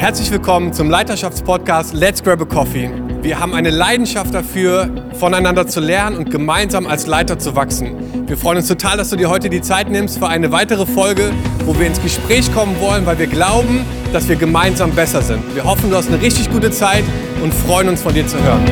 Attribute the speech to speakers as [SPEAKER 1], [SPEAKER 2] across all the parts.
[SPEAKER 1] Herzlich willkommen zum Leiterschaftspodcast Let's Grab a Coffee. Wir haben eine Leidenschaft dafür, voneinander zu lernen und gemeinsam als Leiter zu wachsen. Wir freuen uns total, dass du dir heute die Zeit nimmst für eine weitere Folge, wo wir ins Gespräch kommen wollen, weil wir glauben, dass wir gemeinsam besser sind. Wir hoffen, du hast eine richtig gute Zeit und freuen uns von dir zu hören.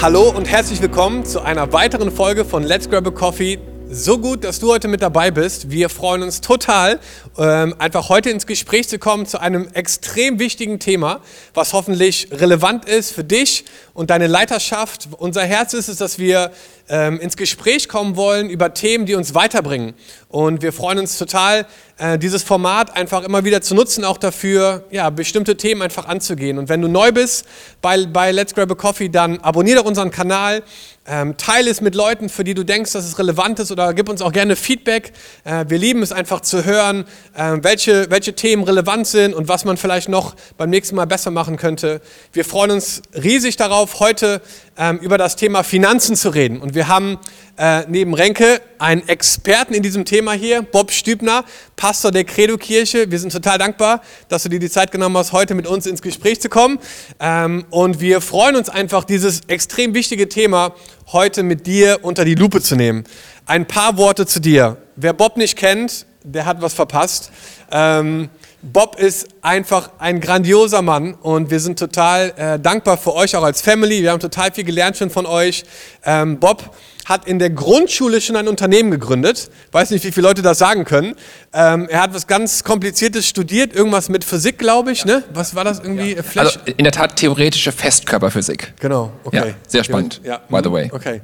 [SPEAKER 1] Hallo und herzlich willkommen zu einer weiteren Folge von Let's Grab a Coffee, so gut, dass du heute mit dabei bist. Wir freuen uns total, ähm, einfach heute ins Gespräch zu kommen zu einem extrem wichtigen Thema, was hoffentlich relevant ist für dich und deine Leiterschaft. Unser Herz ist es, dass wir ähm, ins Gespräch kommen wollen über Themen, die uns weiterbringen. Und wir freuen uns total, äh, dieses Format einfach immer wieder zu nutzen, auch dafür, ja, bestimmte Themen einfach anzugehen. Und wenn du neu bist bei, bei Let's Grab a Coffee, dann abonniere doch unseren Kanal, ähm, teile es mit Leuten, für die du denkst, dass es relevant ist oder gib uns auch gerne Feedback. Äh, wir lieben es einfach zu hören, äh, welche, welche Themen relevant sind und was man vielleicht noch beim nächsten Mal besser machen könnte. Wir freuen uns riesig darauf, heute ähm, über das Thema Finanzen zu reden. Und wir haben äh, neben Renke einen Experten in diesem Thema hier, Bob Stübner, Pastor der Credo-Kirche. Wir sind total dankbar, dass du dir die Zeit genommen hast, heute mit uns ins Gespräch zu kommen. Ähm, und wir freuen uns einfach, dieses extrem wichtige Thema heute mit dir unter die Lupe zu nehmen. Ein paar Worte zu dir. Wer Bob nicht kennt, der hat was verpasst. Ähm, Bob ist einfach ein grandioser Mann und wir sind total äh, dankbar für euch auch als Family. Wir haben total viel gelernt schon von euch. Ähm, Bob hat in der Grundschule schon ein Unternehmen gegründet. Weiß nicht, wie viele Leute das sagen können. Ähm, er hat was ganz Kompliziertes studiert, irgendwas mit Physik, glaube ich. Ne? Was war das irgendwie?
[SPEAKER 2] Ja. Also in der Tat theoretische Festkörperphysik.
[SPEAKER 1] Genau,
[SPEAKER 2] okay. Ja, sehr spannend, ja. by the way.
[SPEAKER 1] Okay.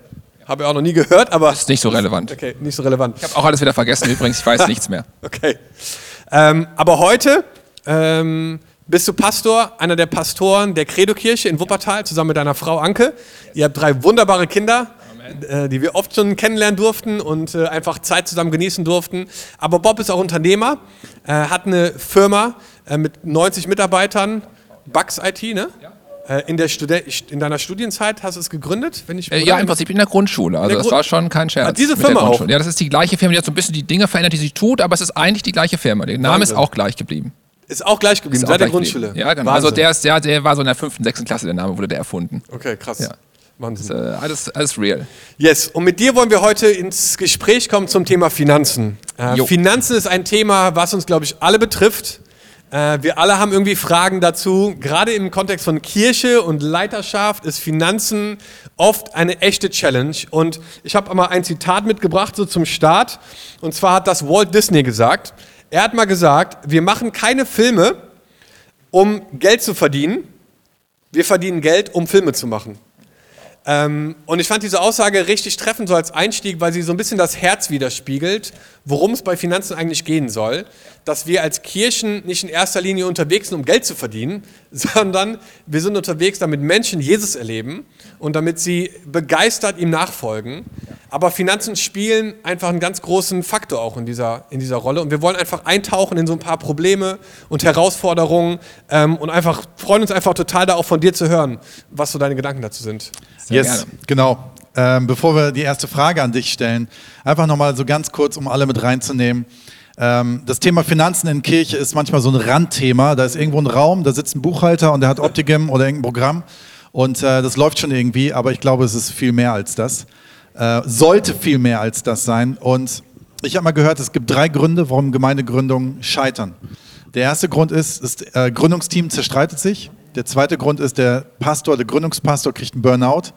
[SPEAKER 1] Habe ich auch noch nie gehört, aber.
[SPEAKER 2] Das ist nicht so relevant.
[SPEAKER 1] Okay, nicht so relevant.
[SPEAKER 2] Ich habe auch alles wieder vergessen übrigens, ich weiß nichts mehr.
[SPEAKER 1] Okay. Ähm, aber heute ähm, bist du Pastor, einer der Pastoren der Credo-Kirche in Wuppertal, zusammen mit deiner Frau Anke. Ihr habt drei wunderbare Kinder, äh, die wir oft schon kennenlernen durften und äh, einfach Zeit zusammen genießen durften. Aber Bob ist auch Unternehmer, äh, hat eine Firma äh, mit 90 Mitarbeitern, Bugs IT, ne? Ja. Äh, in, der in deiner Studienzeit hast du es gegründet?
[SPEAKER 2] Wenn ich äh, ja, im Prinzip in der Grundschule. Also das Gru war schon kein Scherz. Ah,
[SPEAKER 1] diese Firma auch?
[SPEAKER 2] Ja, das ist die gleiche Firma, die hat so ein bisschen die Dinge verändert, die sie tut, aber es ist eigentlich die gleiche Firma. Der Name Wahnsinn. ist auch gleich geblieben.
[SPEAKER 1] Ist auch gleich geblieben, seit der Grundschule?
[SPEAKER 2] Ja, genau. Also Wahnsinn. Also der, ist, der, der war so in der fünften, sechsten Klasse, der Name wurde der erfunden.
[SPEAKER 1] Okay, krass.
[SPEAKER 2] Ja. Wahnsinn. Ist, äh, alles, alles real.
[SPEAKER 1] Yes, und mit dir wollen wir heute ins Gespräch kommen zum Thema Finanzen. Äh, Finanzen ist ein Thema, was uns, glaube ich, alle betrifft. Äh, wir alle haben irgendwie Fragen dazu. Gerade im Kontext von Kirche und Leiterschaft ist Finanzen oft eine echte Challenge. Und ich habe mal ein Zitat mitgebracht, so zum Start. Und zwar hat das Walt Disney gesagt. Er hat mal gesagt, wir machen keine Filme, um Geld zu verdienen. Wir verdienen Geld, um Filme zu machen. Ähm, und ich fand diese Aussage richtig treffend so als Einstieg, weil sie so ein bisschen das Herz widerspiegelt, worum es bei Finanzen eigentlich gehen soll. Dass wir als Kirchen nicht in erster Linie unterwegs sind, um Geld zu verdienen, sondern wir sind unterwegs, damit Menschen Jesus erleben und damit sie begeistert ihm nachfolgen. Aber Finanzen spielen einfach einen ganz großen Faktor auch in dieser, in dieser Rolle. Und wir wollen einfach eintauchen in so ein paar Probleme und Herausforderungen ähm, und einfach freuen uns einfach total da auch von dir zu hören, was so deine Gedanken dazu sind.
[SPEAKER 3] Sehr yes, gerne. genau. Ähm, bevor wir die erste Frage an dich stellen, einfach nochmal so ganz kurz, um alle mit reinzunehmen. Ähm, das Thema Finanzen in Kirche ist manchmal so ein Randthema. Da ist irgendwo ein Raum, da sitzt ein Buchhalter und der hat Optigem oder irgendein Programm und äh, das läuft schon irgendwie, aber ich glaube, es ist viel mehr als das. Äh, sollte viel mehr als das sein. Und ich habe mal gehört, es gibt drei Gründe, warum Gemeindegründungen scheitern. Der erste Grund ist, das äh, Gründungsteam zerstreitet sich. Der zweite Grund ist, der Pastor, der Gründungspastor kriegt einen Burnout.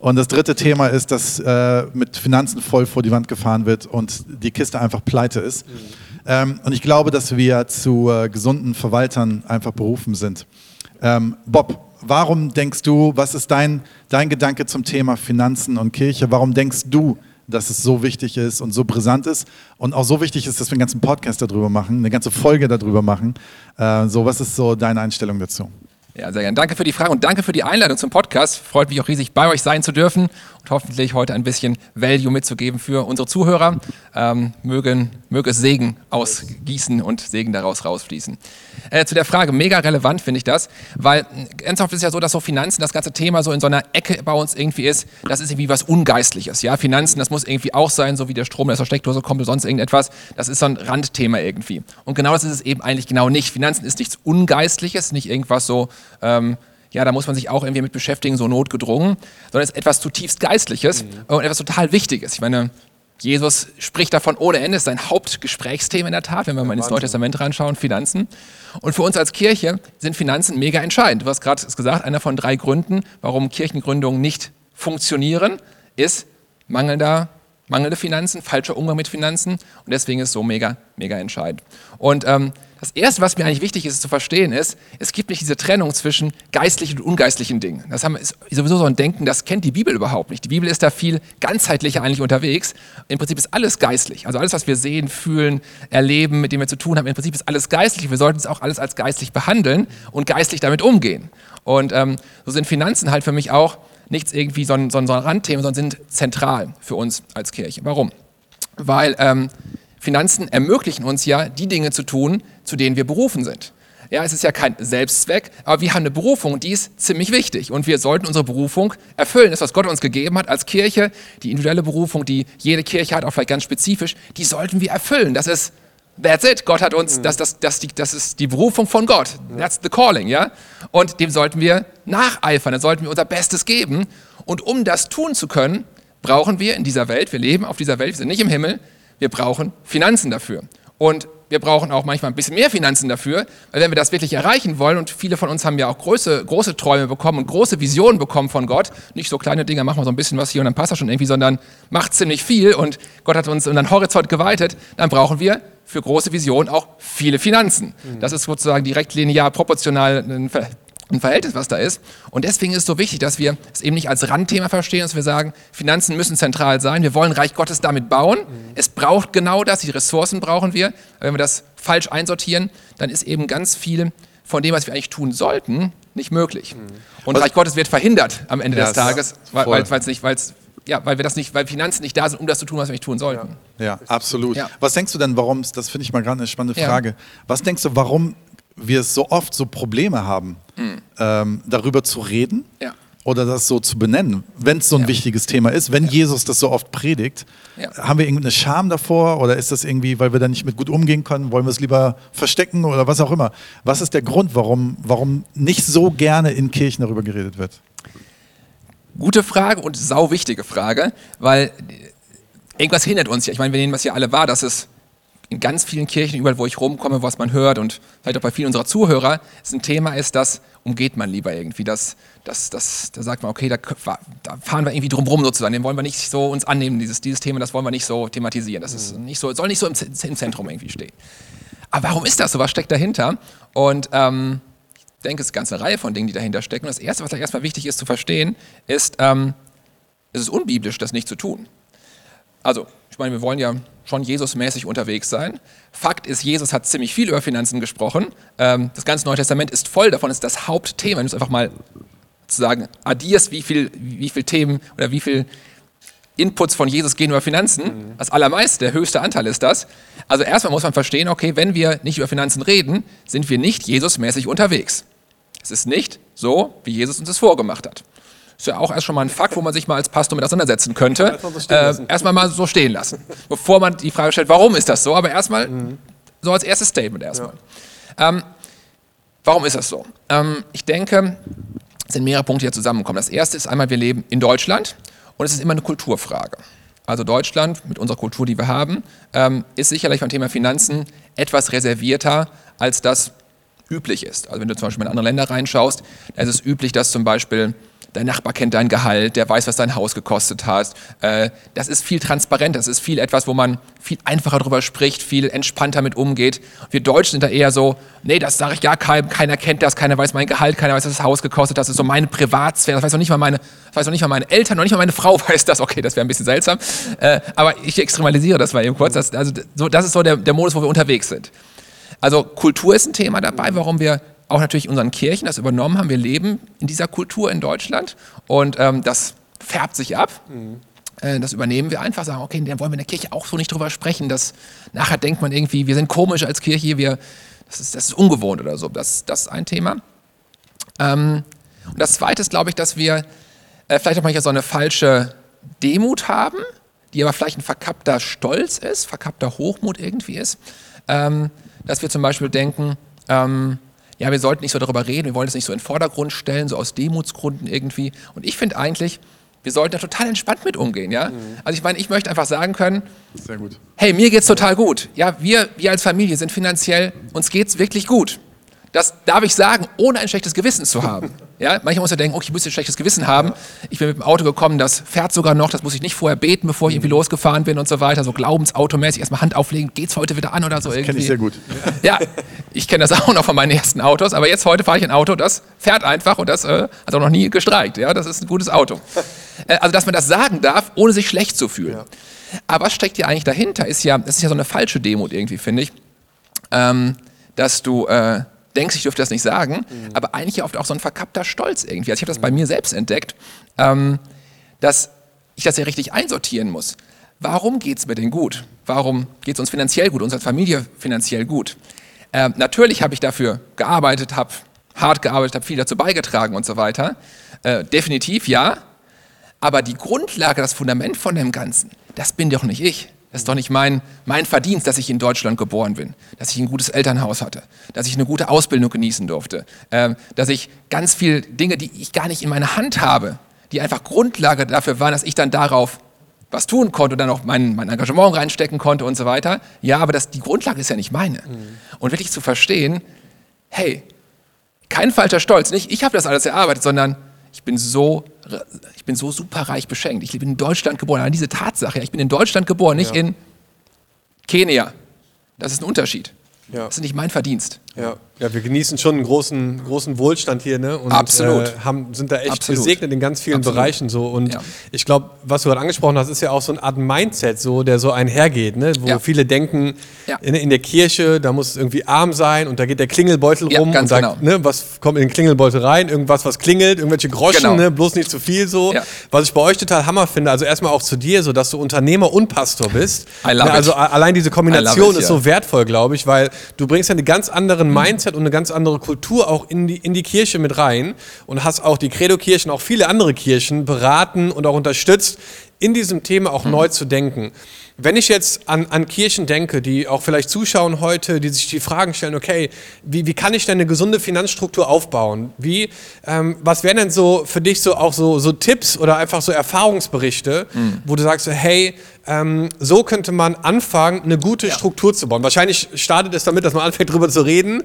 [SPEAKER 3] Und das dritte Thema ist, dass äh, mit Finanzen voll vor die Wand gefahren wird und die Kiste einfach pleite ist. Mhm. Ähm, und ich glaube, dass wir zu äh, gesunden Verwaltern einfach berufen sind. Ähm, Bob, warum denkst du, was ist dein, dein Gedanke zum Thema Finanzen und Kirche? Warum denkst du, dass es so wichtig ist und so brisant ist und auch so wichtig ist, dass wir einen ganzen Podcast darüber machen, eine ganze Folge darüber machen? Äh, so, was ist so deine Einstellung dazu?
[SPEAKER 2] Ja, sehr gerne. Danke für die Frage und danke für die Einladung zum Podcast. Freut mich auch riesig, bei euch sein zu dürfen und hoffentlich heute ein bisschen Value mitzugeben für unsere Zuhörer. Ähm, mögen möge es Segen ausgießen und Segen daraus rausfließen. Äh, zu der Frage, mega relevant finde ich das, weil ganz oft ist ja so, dass so Finanzen, das ganze Thema so in so einer Ecke bei uns irgendwie ist, das ist irgendwie was Ungeistliches. Ja, Finanzen, das muss irgendwie auch sein, so wie der Strom, der aus der Steckdose kommt oder sonst irgendetwas. Das ist so ein Randthema irgendwie. Und genau das ist es eben eigentlich genau nicht. Finanzen ist nichts Ungeistliches, nicht irgendwas so, ähm, ja, da muss man sich auch irgendwie mit beschäftigen, so notgedrungen, sondern es ist etwas zutiefst Geistliches mhm. und etwas total Wichtiges. Ich meine, Jesus spricht davon ohne Ende, ist sein Hauptgesprächsthema in der Tat, wenn wir mal ins Neue Testament reinschauen, Finanzen. Und für uns als Kirche sind Finanzen mega entscheidend. Du hast gerade gesagt, einer von drei Gründen, warum Kirchengründungen nicht funktionieren, ist mangelnder, mangelnde Finanzen, falscher Umgang mit Finanzen. Und deswegen ist es so mega, mega entscheidend. Und ähm, das Erste, was mir eigentlich wichtig ist zu verstehen, ist, es gibt nicht diese Trennung zwischen geistlichen und ungeistlichen Dingen. Das haben, ist sowieso so ein Denken, das kennt die Bibel überhaupt nicht. Die Bibel ist da viel ganzheitlicher eigentlich unterwegs. Im Prinzip ist alles geistlich. Also alles, was wir sehen, fühlen, erleben, mit dem wir zu tun haben, im Prinzip ist alles geistlich. Wir sollten es auch alles als geistlich behandeln und geistlich damit umgehen. Und ähm, so sind Finanzen halt für mich auch nichts irgendwie so ein, so ein Randthema, sondern sind zentral für uns als Kirche. Warum? Weil ähm, Finanzen ermöglichen uns ja, die Dinge zu tun, zu denen wir berufen sind. Ja, es ist ja kein Selbstzweck, aber wir haben eine Berufung, die ist ziemlich wichtig. Und wir sollten unsere Berufung erfüllen. Das, was Gott uns gegeben hat als Kirche, die individuelle Berufung, die jede Kirche hat, auch vielleicht ganz spezifisch, die sollten wir erfüllen. Das ist, that's it. Gott hat uns, das, das, das, das ist die Berufung von Gott. That's the calling, ja. Und dem sollten wir nacheifern, da sollten wir unser Bestes geben. Und um das tun zu können, brauchen wir in dieser Welt, wir leben auf dieser Welt, wir sind nicht im Himmel, wir brauchen Finanzen dafür. Und wir brauchen auch manchmal ein bisschen mehr Finanzen dafür, weil wenn wir das wirklich erreichen wollen, und viele von uns haben ja auch große, große Träume bekommen und große Visionen bekommen von Gott, nicht so kleine Dinge, machen wir so ein bisschen was hier und dann passt das schon irgendwie, sondern macht ziemlich viel und Gott hat uns unseren Horizont geweitet, dann brauchen wir für große Visionen auch viele Finanzen. Mhm. Das ist sozusagen direkt linear proportional ein Verhältnis, was da ist. Und deswegen ist es so wichtig, dass wir es eben nicht als Randthema verstehen, dass wir sagen, Finanzen müssen zentral sein. Wir wollen Reich Gottes damit bauen. Mhm. Es braucht genau das, die Ressourcen brauchen wir. Wenn wir das falsch einsortieren, dann ist eben ganz viel von dem, was wir eigentlich tun sollten, nicht möglich. Mhm. Und was Reich Gottes wird verhindert am Ende ja, des Tages, weil es nicht, weil ja, weil wir das nicht, weil Finanzen nicht da sind, um das zu tun, was wir nicht tun sollten.
[SPEAKER 3] Ja, ja absolut. Ja. Was denkst du denn, warum, das finde ich mal gerade eine spannende Frage, was denkst du, warum wir so oft so Probleme haben, mhm. ähm, darüber zu reden ja. oder das so zu benennen, wenn es so ein ja. wichtiges Thema ist, wenn ja. Jesus das so oft predigt. Haben wir irgendeine Scham davor oder ist das irgendwie, weil wir da nicht mit gut umgehen können, wollen wir es lieber verstecken oder was auch immer? Was ist der Grund, warum, warum nicht so gerne in Kirchen darüber geredet wird?
[SPEAKER 2] Gute Frage und sau wichtige Frage, weil irgendwas hindert uns ja. Ich meine, wir nehmen das ja alle wahr, dass es in ganz vielen Kirchen, überall wo ich rumkomme, was man hört und vielleicht auch bei vielen unserer Zuhörer, es ein Thema ist, das umgeht man lieber irgendwie. Das, das, das, da sagt man, okay, da, da fahren wir irgendwie drum rum sozusagen. Den wollen wir nicht so uns annehmen, dieses, dieses Thema, das wollen wir nicht so thematisieren. Das ist nicht so, soll nicht so im, im Zentrum irgendwie stehen. Aber warum ist das so? Was steckt dahinter? Und ähm, ich denke, es ist eine ganze Reihe von Dingen, die dahinter stecken. Und das Erste, was erstmal wichtig ist zu verstehen, ist, ähm, es ist unbiblisch, das nicht zu tun. Also, ich meine, wir wollen ja schon Jesusmäßig unterwegs sein. Fakt ist, Jesus hat ziemlich viel über Finanzen gesprochen. Ähm, das ganze Neue Testament ist voll davon, ist das Hauptthema. Wenn du es einfach mal zu sagen, addierst, wie viel, wie viel Themen oder wie viel Inputs von Jesus gehen über Finanzen. Mhm. Das allermeiste, der höchste Anteil ist das. Also erstmal muss man verstehen, okay, wenn wir nicht über Finanzen reden, sind wir nicht Jesusmäßig unterwegs. Es ist nicht so, wie Jesus uns das vorgemacht hat. Ist ja auch erst schon mal ein Fakt, wo man sich mal als Pastor mit auseinandersetzen könnte. Äh, erstmal mal so stehen lassen. Bevor man die Frage stellt, warum ist das so? Aber erstmal mhm. so als erstes Statement erstmal. Ja. Ähm, warum ist das so? Ähm, ich denke, es sind mehrere Punkte, die hier zusammenkommen. Das erste ist einmal, wir leben in Deutschland und es ist immer eine Kulturfrage. Also Deutschland mit unserer Kultur, die wir haben, ähm, ist sicherlich beim Thema Finanzen etwas reservierter, als das üblich ist. Also wenn du zum Beispiel in andere Länder reinschaust, da ist es üblich, dass zum Beispiel dein Nachbar kennt dein Gehalt, der weiß, was dein Haus gekostet hat. Äh, das ist viel transparenter, das ist viel etwas, wo man viel einfacher darüber spricht, viel entspannter mit umgeht. Wir Deutschen sind da eher so, nee, das sage ich gar keinem, keiner kennt das, keiner weiß mein Gehalt, keiner weiß, was das Haus gekostet hat, das ist so meine Privatsphäre, das weiß noch nicht mal meine, das weiß noch nicht mal meine Eltern, noch nicht mal meine Frau weiß das, okay, das wäre ein bisschen seltsam, äh, aber ich extremalisiere das mal eben kurz, das, also, so, das ist so der, der Modus, wo wir unterwegs sind. Also Kultur ist ein Thema dabei, warum wir auch natürlich unseren Kirchen das übernommen haben. Wir leben in dieser Kultur in Deutschland und ähm, das färbt sich ab. Mhm. Äh, das übernehmen wir einfach, sagen, okay, dann wollen wir in der Kirche auch so nicht drüber sprechen. Dass nachher denkt man irgendwie, wir sind komisch als Kirche, wir, das, ist, das ist ungewohnt oder so. Das, das ist ein Thema. Ähm, und das Zweite ist, glaube ich, dass wir äh, vielleicht auch manchmal so eine falsche Demut haben, die aber vielleicht ein verkappter Stolz ist, verkappter Hochmut irgendwie ist. Ähm, dass wir zum Beispiel denken, ähm, ja, wir sollten nicht so darüber reden, wir wollen es nicht so in den Vordergrund stellen, so aus Demutsgründen irgendwie. Und ich finde eigentlich, wir sollten da total entspannt mit umgehen, ja. Mhm. Also ich meine, ich möchte einfach sagen können, hey, mir geht's total gut. Ja, wir, wir als Familie sind finanziell, uns geht's wirklich gut. Das darf ich sagen, ohne ein schlechtes Gewissen zu haben. Ja, manchmal muss er denken, okay, ich muss ein schlechtes Gewissen haben. Ich bin mit dem Auto gekommen, das fährt sogar noch, das muss ich nicht vorher beten, bevor ich irgendwie losgefahren bin und so weiter. So glaubensautomäßig erstmal Hand auflegen, geht's heute wieder an oder so
[SPEAKER 3] das kenne ich sehr gut.
[SPEAKER 2] Ja, ich kenne das auch noch von meinen ersten Autos, aber jetzt heute fahre ich ein Auto, das fährt einfach und das äh, hat auch noch nie gestreikt. Ja, das ist ein gutes Auto. Äh, also, dass man das sagen darf, ohne sich schlecht zu fühlen. Ja. Aber was steckt hier eigentlich dahinter? Ist ja, das ist ja so eine falsche Demut irgendwie, finde ich. Ähm, dass du äh, denkst, ich dürfte das nicht sagen, mhm. aber eigentlich oft auch so ein verkappter Stolz irgendwie. Also ich habe das bei mir selbst entdeckt, ähm, dass ich das ja richtig einsortieren muss. Warum geht es mir denn gut? Warum geht es uns finanziell gut, unserer Familie finanziell gut? Ähm, natürlich habe ich dafür gearbeitet, habe hart gearbeitet, habe viel dazu beigetragen und so weiter. Äh, definitiv ja. Aber die Grundlage, das Fundament von dem Ganzen, das bin doch nicht ich. Das ist doch nicht mein, mein Verdienst, dass ich in Deutschland geboren bin, dass ich ein gutes Elternhaus hatte, dass ich eine gute Ausbildung genießen durfte, äh, dass ich ganz viele Dinge, die ich gar nicht in meiner Hand habe, die einfach Grundlage dafür waren, dass ich dann darauf was tun konnte und dann auch mein, mein Engagement reinstecken konnte und so weiter. Ja, aber das, die Grundlage ist ja nicht meine. Mhm. Und wirklich zu verstehen, hey, kein falscher Stolz, nicht ich habe das alles erarbeitet, sondern ich bin so, ich bin so superreich beschenkt. Ich bin in Deutschland geboren. An diese Tatsache, ich bin in Deutschland geboren, nicht ja. in Kenia. Das ist ein Unterschied. Ja. Das ist nicht mein Verdienst.
[SPEAKER 1] Ja. ja, wir genießen schon einen großen, großen Wohlstand hier, ne?
[SPEAKER 2] Und Absolut.
[SPEAKER 1] Äh, haben, sind da echt Absolut. gesegnet in ganz vielen Absolut. Bereichen so. Und ja. ich glaube, was du gerade angesprochen hast, ist ja auch so eine Art Mindset, so, der so einhergeht, ne? Wo ja. viele denken, in, in, der Kirche, da muss es irgendwie arm sein und da geht der Klingelbeutel rum
[SPEAKER 2] und
[SPEAKER 1] da,
[SPEAKER 2] genau.
[SPEAKER 1] ne, was kommt in den Klingelbeutel rein? Irgendwas, was klingelt, irgendwelche Groschen, genau. ne? bloß nicht zu viel so. Was ich bei euch total Hammer finde, also erstmal auch zu dir, so dass du Unternehmer und Pastor bist.
[SPEAKER 2] I love
[SPEAKER 1] ne? Also
[SPEAKER 2] it.
[SPEAKER 1] allein diese Kombination it, ist so wertvoll, glaube ich, weil du bringst ja eine ganz anderen Mindset und eine ganz andere Kultur auch in die, in die Kirche mit rein und hast auch die Credo-Kirchen, auch viele andere Kirchen beraten und auch unterstützt, in diesem Thema auch mhm. neu zu denken. Wenn ich jetzt an, an Kirchen denke, die auch vielleicht zuschauen heute, die sich die Fragen stellen, okay, wie, wie kann ich denn eine gesunde Finanzstruktur aufbauen? Wie, ähm, was wären denn so für dich so auch so, so Tipps oder einfach so Erfahrungsberichte, mhm. wo du sagst, hey, ähm, so könnte man anfangen, eine gute ja. Struktur zu bauen. Wahrscheinlich startet es damit, dass man anfängt, darüber zu reden.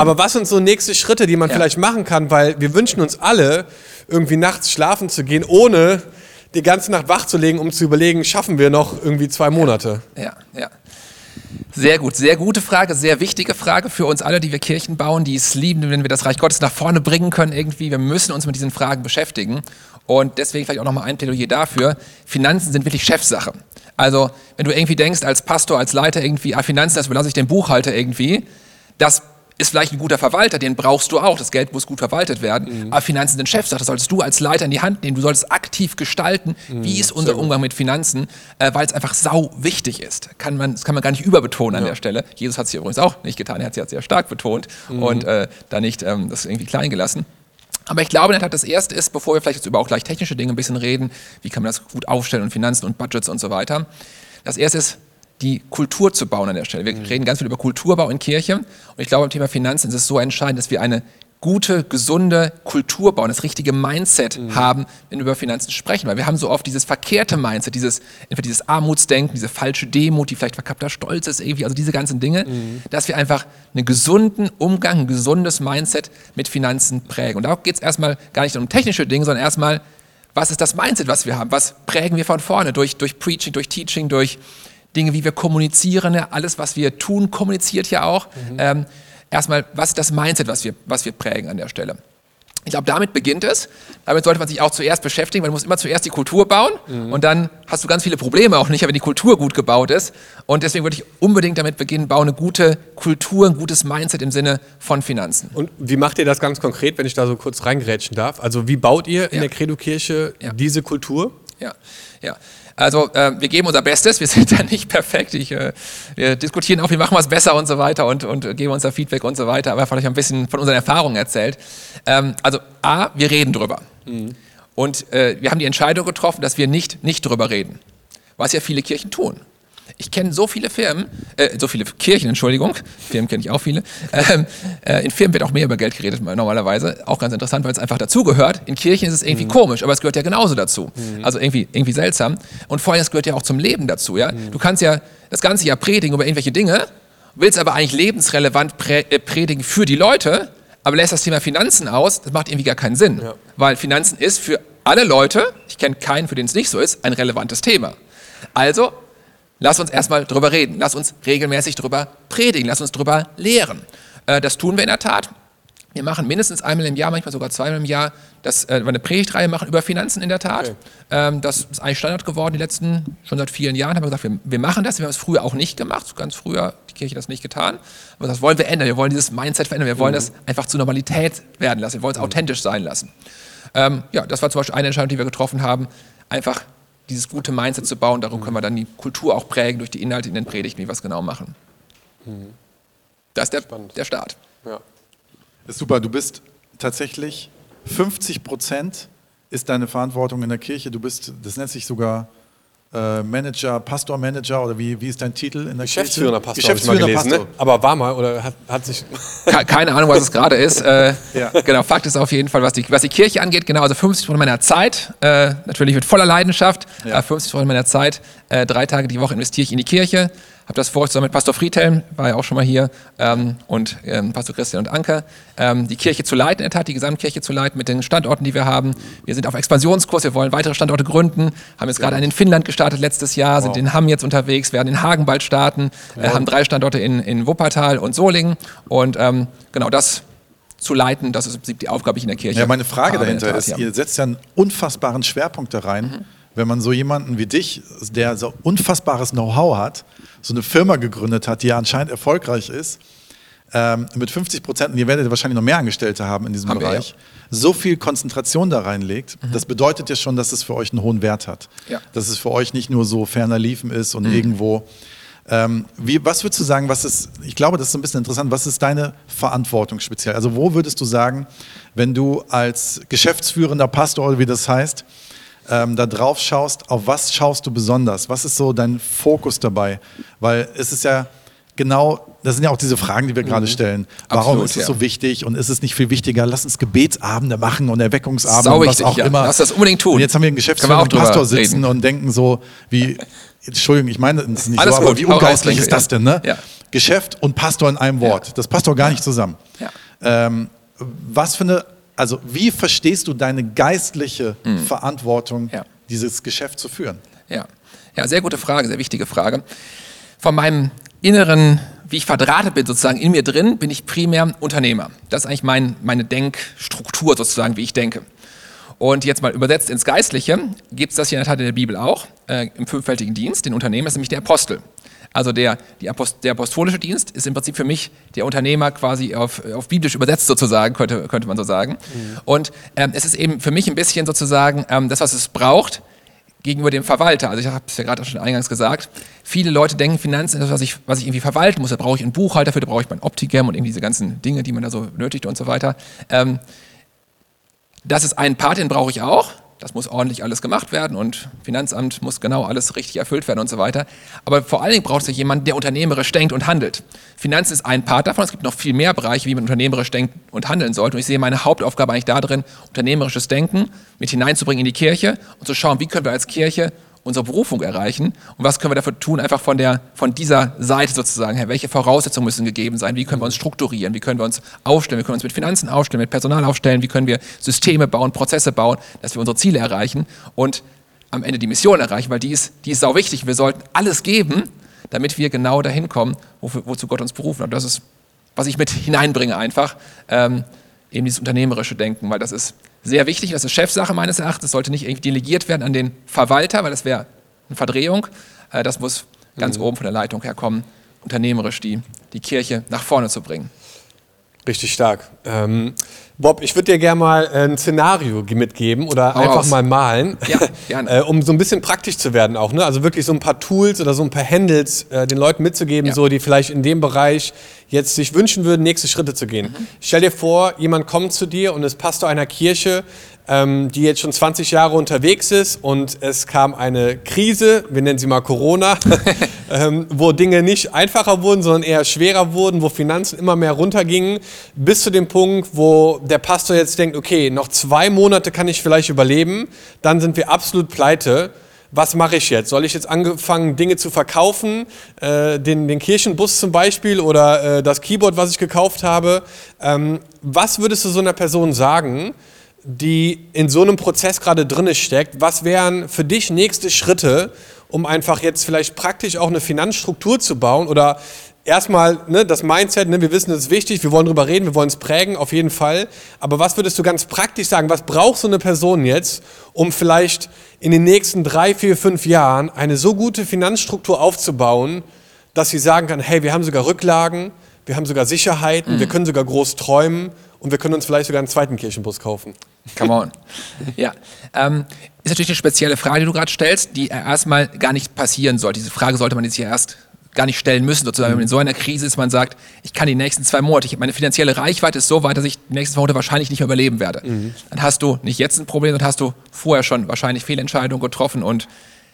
[SPEAKER 1] Aber was sind so nächste Schritte, die man ja. vielleicht machen kann? Weil wir wünschen uns alle, irgendwie nachts schlafen zu gehen, ohne die ganze Nacht wach zu legen, um zu überlegen, schaffen wir noch irgendwie zwei Monate?
[SPEAKER 2] Ja, ja. Sehr gut, sehr gute Frage, sehr wichtige Frage für uns alle, die wir Kirchen bauen, die es lieben, wenn wir das Reich Gottes nach vorne bringen können irgendwie. Wir müssen uns mit diesen Fragen beschäftigen. Und deswegen vielleicht auch nochmal ein Plädoyer dafür. Finanzen sind wirklich Chefsache. Also, wenn du irgendwie denkst, als Pastor, als Leiter irgendwie, ah, Finanzen, das überlasse ich dem Buchhalter irgendwie, das ist vielleicht ein guter Verwalter, den brauchst du auch. Das Geld muss gut verwaltet werden. Mhm. Aber Finanzen sind Chefsache. Das solltest du als Leiter in die Hand nehmen. Du solltest aktiv gestalten, mhm. wie ist unser Umgang mit Finanzen, äh, weil es einfach sau wichtig ist. Kann man, das kann man gar nicht überbetonen an ja. der Stelle. Jesus hat es hier übrigens auch nicht getan. Er hat es sehr stark betont mhm. und äh, da nicht ähm, das irgendwie klein gelassen. Aber ich glaube, das erste ist, bevor wir vielleicht jetzt über auch gleich technische Dinge ein bisschen reden, wie kann man das gut aufstellen und Finanzen und Budgets und so weiter. Das erste ist, die Kultur zu bauen an der Stelle. Wir mhm. reden ganz viel über Kulturbau in Kirche. Und ich glaube, beim Thema Finanzen ist es so entscheidend, dass wir eine gute, gesunde Kultur bauen, das richtige Mindset mhm. haben, wenn wir über Finanzen sprechen. Weil wir haben so oft dieses verkehrte Mindset, dieses, entweder dieses Armutsdenken, diese falsche Demut, die vielleicht verkappter Stolz ist, irgendwie, also diese ganzen Dinge, mhm. dass wir einfach einen gesunden Umgang, ein gesundes Mindset mit Finanzen prägen. Und da geht es erstmal gar nicht um technische Dinge, sondern erstmal, was ist das Mindset, was wir haben? Was prägen wir von vorne? Durch, durch Preaching, durch Teaching, durch Dinge, wie wir kommunizieren, alles, was wir tun, kommuniziert ja auch. Mhm. Ähm, erstmal, was ist das Mindset, was wir, was wir prägen an der Stelle? Ich glaube, damit beginnt es. Damit sollte man sich auch zuerst beschäftigen, weil du musst immer zuerst die Kultur bauen mhm. und dann hast du ganz viele Probleme auch nicht, wenn die Kultur gut gebaut ist. Und deswegen würde ich unbedingt damit beginnen, baue eine gute Kultur, ein gutes Mindset im Sinne von Finanzen.
[SPEAKER 1] Und wie macht ihr das ganz konkret, wenn ich da so kurz reingrätschen darf? Also wie baut ihr in ja. der Credo-Kirche ja. diese Kultur?
[SPEAKER 2] Ja, ja. Also äh, wir geben unser Bestes, wir sind da nicht perfekt. Ich, äh, wir diskutieren auch, wie machen wir es besser und so weiter und, und geben uns da Feedback und so weiter, aber vielleicht ein bisschen von unseren Erfahrungen erzählt. Ähm, also A, wir reden drüber. Mhm. Und äh, wir haben die Entscheidung getroffen, dass wir nicht, nicht drüber reden, was ja viele Kirchen tun. Ich kenne so viele Firmen, äh, so viele Kirchen, Entschuldigung, Firmen kenne ich auch viele. Ähm, äh, in Firmen wird auch mehr über Geld geredet normalerweise. Auch ganz interessant, weil es einfach dazugehört. In Kirchen ist es irgendwie mhm. komisch, aber es gehört ja genauso dazu. Mhm. Also irgendwie, irgendwie seltsam. Und vor allem, es gehört ja auch zum Leben dazu. Ja? Mhm. Du kannst ja das ganze Jahr predigen über irgendwelche Dinge, willst aber eigentlich lebensrelevant prä äh, predigen für die Leute, aber lässt das Thema Finanzen aus, das macht irgendwie gar keinen Sinn. Ja. Weil Finanzen ist für alle Leute, ich kenne keinen, für den es nicht so ist, ein relevantes Thema. Also Lass uns erstmal drüber reden. Lass uns regelmäßig drüber predigen. Lass uns drüber lehren. Äh, das tun wir in der Tat. Wir machen mindestens einmal im Jahr, manchmal sogar zweimal im Jahr, dass äh, wir eine Predigtreihe machen über Finanzen in der Tat. Okay. Ähm, das ist eigentlich Standard geworden die letzten, schon seit vielen Jahren. Haben wir gesagt, wir, machen das. Wir haben es früher auch nicht gemacht. Ganz früher hat die Kirche das nicht getan. Aber das wollen wir ändern. Wir wollen dieses Mindset verändern. Wir wollen mhm. das einfach zur Normalität werden lassen. Wir wollen es mhm. authentisch sein lassen. Ähm, ja, das war zum Beispiel eine Entscheidung, die wir getroffen haben. Einfach dieses gute Mindset zu bauen. Darum können wir dann die Kultur auch prägen durch die Inhalte in den Predigten, wie wir es genau machen. Mhm. Das ist der, der Start. Ja.
[SPEAKER 3] ist super. Du bist tatsächlich 50 Prozent ist deine Verantwortung in der Kirche. Du bist, das nennt sich sogar äh, Manager, Pastormanager oder wie, wie ist dein Titel in der
[SPEAKER 1] Geschäftsführender
[SPEAKER 3] Pastor.
[SPEAKER 1] Geschäftsführender Pastor. Ne? Aber war mal oder hat, hat sich.
[SPEAKER 2] Keine Ahnung, was es gerade ist. Äh, ja. Genau, Fakt ist auf jeden Fall, was die, was die Kirche angeht, genau, also 50 Prozent meiner Zeit, äh, natürlich mit voller Leidenschaft, ja. 50 Prozent meiner Zeit, äh, drei Tage die Woche investiere ich in die Kirche habe das vor zusammen mit Pastor Friedhelm, war ja auch schon mal hier, ähm, und ähm, Pastor Christian und Anke, ähm, die Kirche zu leiten, in der Tat, die Gesamtkirche zu leiten mit den Standorten, die wir haben. Wir sind auf Expansionskurs, wir wollen weitere Standorte gründen, haben jetzt gerade einen in Finnland gestartet letztes Jahr, sind wow. in Hamm jetzt unterwegs, werden in Hagen bald starten, äh, haben drei Standorte in, in Wuppertal und Solingen und ähm, genau das zu leiten, das ist im Prinzip die Aufgabe, die ich in der Kirche
[SPEAKER 3] Ja, meine Frage dahinter Tat, ist, ja. ihr setzt ja einen unfassbaren Schwerpunkt da rein. Mhm wenn man so jemanden wie dich, der so unfassbares Know-how hat, so eine Firma gegründet hat, die ja anscheinend erfolgreich ist, ähm, mit 50 Prozent, und ihr werdet wahrscheinlich noch mehr Angestellte haben in diesem haben Bereich, wir, ja. so viel Konzentration da reinlegt, mhm. das bedeutet ja schon, dass es für euch einen hohen Wert hat. Ja. Dass es für euch nicht nur so ferner liefen ist und mhm. irgendwo. Ähm, wie, was würdest du sagen, was ist, ich glaube, das ist ein bisschen interessant, was ist deine Verantwortung speziell? Also wo würdest du sagen, wenn du als geschäftsführender Pastor, wie das heißt, ähm, da drauf schaust, auf was schaust du besonders? Was ist so dein Fokus dabei? Weil es ist ja genau, das sind ja auch diese Fragen, die wir gerade mhm. stellen. Warum Absolut, ist es ja. so wichtig und ist es nicht viel wichtiger? Lass uns Gebetsabende machen und Erweckungsabende und was auch ja. immer.
[SPEAKER 2] Lass das unbedingt tun.
[SPEAKER 3] Und jetzt haben wir einen Geschäftsführer und Pastor sitzen reden. und denken so, wie, Entschuldigung, ich meine es nicht Alles so, aber wie ungeistlich ist das denn, ne? Ja. Geschäft und Pastor in einem Wort. Das passt doch gar nicht zusammen. Ähm, was für eine also wie verstehst du deine geistliche mhm. Verantwortung, ja. dieses Geschäft zu führen?
[SPEAKER 2] Ja. ja, sehr gute Frage, sehr wichtige Frage. Von meinem inneren, wie ich verdrahtet bin sozusagen in mir drin, bin ich primär Unternehmer. Das ist eigentlich mein, meine Denkstruktur sozusagen, wie ich denke. Und jetzt mal übersetzt ins Geistliche, gibt es das hier in der Tat in der Bibel auch, äh, im fünffältigen Dienst. Den Unternehmer ist nämlich der Apostel. Also der, Apost der apostolische Dienst ist im Prinzip für mich der Unternehmer quasi auf, auf biblisch übersetzt sozusagen, könnte, könnte man so sagen. Mhm. Und ähm, es ist eben für mich ein bisschen sozusagen ähm, das, was es braucht gegenüber dem Verwalter. Also ich habe es ja gerade schon eingangs gesagt, viele Leute denken, Finanzen ist das, was ich, was ich irgendwie verwalten muss. Da brauche ich einen Buchhalter für, da brauche ich mein Optigam und irgendwie diese ganzen Dinge, die man da so nötigt und so weiter. Ähm, das ist ein Part, den brauche ich auch. Das muss ordentlich alles gemacht werden und Finanzamt muss genau alles richtig erfüllt werden und so weiter. Aber vor allen Dingen braucht es jemanden, der unternehmerisch denkt und handelt. Finanzen ist ein Part davon. Es gibt noch viel mehr Bereiche, wie man unternehmerisch denkt und handeln sollte. Und ich sehe meine Hauptaufgabe eigentlich darin, unternehmerisches Denken mit hineinzubringen in die Kirche und zu schauen, wie können wir als Kirche unsere Berufung erreichen? Und was können wir dafür tun, einfach von, der, von dieser Seite sozusagen her, welche Voraussetzungen müssen gegeben sein, wie können wir uns strukturieren, wie können wir uns aufstellen, wie können wir uns mit Finanzen aufstellen, mit Personal aufstellen, wie können wir Systeme bauen, Prozesse bauen, dass wir unsere Ziele erreichen und am Ende die Mission erreichen, weil die ist, die ist sau wichtig. Wir sollten alles geben, damit wir genau dahin kommen, wofür, wozu Gott uns berufen hat. Das ist, was ich mit hineinbringe einfach, ähm, eben dieses unternehmerische Denken, weil das ist sehr wichtig, das ist Chefsache meines Erachtens, sollte nicht irgendwie delegiert werden an den Verwalter, weil das wäre eine Verdrehung. Äh, das muss ganz mhm. oben von der Leitung herkommen, unternehmerisch die, die Kirche nach vorne zu bringen.
[SPEAKER 1] Richtig stark. Ähm, Bob, ich würde dir gerne mal ein Szenario mitgeben oder
[SPEAKER 2] Hau
[SPEAKER 1] einfach
[SPEAKER 2] raus.
[SPEAKER 1] mal malen,
[SPEAKER 2] Ja, gerne.
[SPEAKER 1] äh, um so ein bisschen praktisch zu werden auch. Ne? Also wirklich so ein paar Tools oder so ein paar Handles äh, den Leuten mitzugeben,
[SPEAKER 2] Ja.
[SPEAKER 1] so die vielleicht in dem Bereich jetzt sich wünschen würden, nächste Schritte zu gehen.
[SPEAKER 2] Mhm.
[SPEAKER 1] Stell dir vor, jemand kommt zu dir und ist Pastor einer Kirche, die jetzt schon 20 Jahre unterwegs ist und es kam eine Krise, wir nennen sie mal Corona, ähm, wo Dinge nicht einfacher wurden, sondern eher schwerer wurden, wo Finanzen immer mehr runtergingen, bis zu dem Punkt, wo der Pastor jetzt denkt, okay, noch zwei Monate kann ich vielleicht überleben, dann sind wir absolut pleite. Was mache ich jetzt? Soll ich jetzt angefangen, Dinge zu verkaufen? Äh, den, den Kirchenbus zum Beispiel oder äh, das Keyboard, was ich gekauft habe? Ähm, was würdest du so einer Person sagen, die in so einem Prozess gerade drinne steckt, was wären für dich nächste Schritte, um einfach jetzt vielleicht praktisch auch eine Finanzstruktur zu bauen oder erstmal ne, das Mindset, ne, wir wissen, es ist wichtig, wir wollen drüber reden, wir wollen es prägen, auf jeden Fall. Aber was würdest du ganz praktisch sagen, was braucht so eine Person jetzt, um vielleicht in den nächsten drei, vier, fünf Jahren eine so gute Finanzstruktur aufzubauen, dass sie sagen kann, hey, wir haben sogar Rücklagen, wir haben sogar Sicherheiten, wir können sogar groß träumen und wir können uns vielleicht sogar einen zweiten Kirchenbus kaufen.
[SPEAKER 2] Come on. Ja. Ähm, ist natürlich eine spezielle Frage, die du gerade stellst, die erstmal gar nicht passieren sollte. Diese Frage sollte man jetzt hier erst gar nicht stellen müssen, sozusagen, wenn man in so einer Krise ist, man sagt, ich kann die nächsten zwei Monate, ich, meine finanzielle Reichweite ist so weit, dass ich die nächsten zwei Monate wahrscheinlich nicht mehr überleben werde. Dann hast du nicht jetzt ein Problem, dann hast du vorher schon wahrscheinlich Fehlentscheidungen getroffen und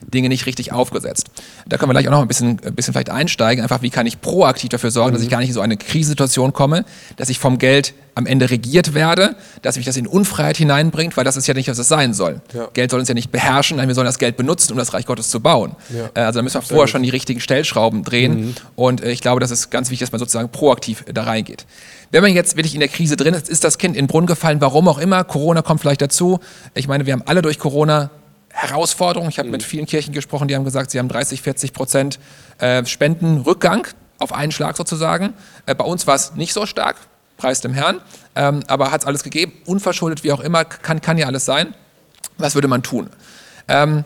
[SPEAKER 2] Dinge nicht richtig aufgesetzt. Da können wir gleich auch noch ein bisschen, ein bisschen vielleicht einsteigen. Einfach, wie kann ich proaktiv dafür sorgen, dass ich gar nicht in so eine Krisensituation komme, dass ich vom Geld am Ende regiert werde, dass mich das in Unfreiheit hineinbringt, weil das ist ja nicht, was es sein soll.
[SPEAKER 1] Ja.
[SPEAKER 2] Geld soll uns ja nicht beherrschen, nein, wir sollen das Geld benutzen, um das Reich Gottes zu bauen.
[SPEAKER 1] Ja.
[SPEAKER 2] Äh, Also da müssen wir vorher schon die richtigen Stellschrauben drehen. Und äh, ich glaube, das ist ganz wichtig, dass man sozusagen proaktiv äh, da reingeht. Wenn man jetzt wirklich in der Krise drin ist, ist das Kind in den Brunnen gefallen, warum auch immer, Corona kommt vielleicht dazu. Ich meine, wir haben alle durch Corona Herausforderungen. Ich habe mit vielen Kirchen gesprochen, die haben gesagt, sie haben 30, 40 Prozent äh, Spendenrückgang auf einen Schlag sozusagen. Äh, bei uns war es nicht so stark, preis dem Herrn, ähm, aber hat es alles gegeben, unverschuldet wie auch immer, kann, kann ja alles sein. Was würde man tun? Ähm,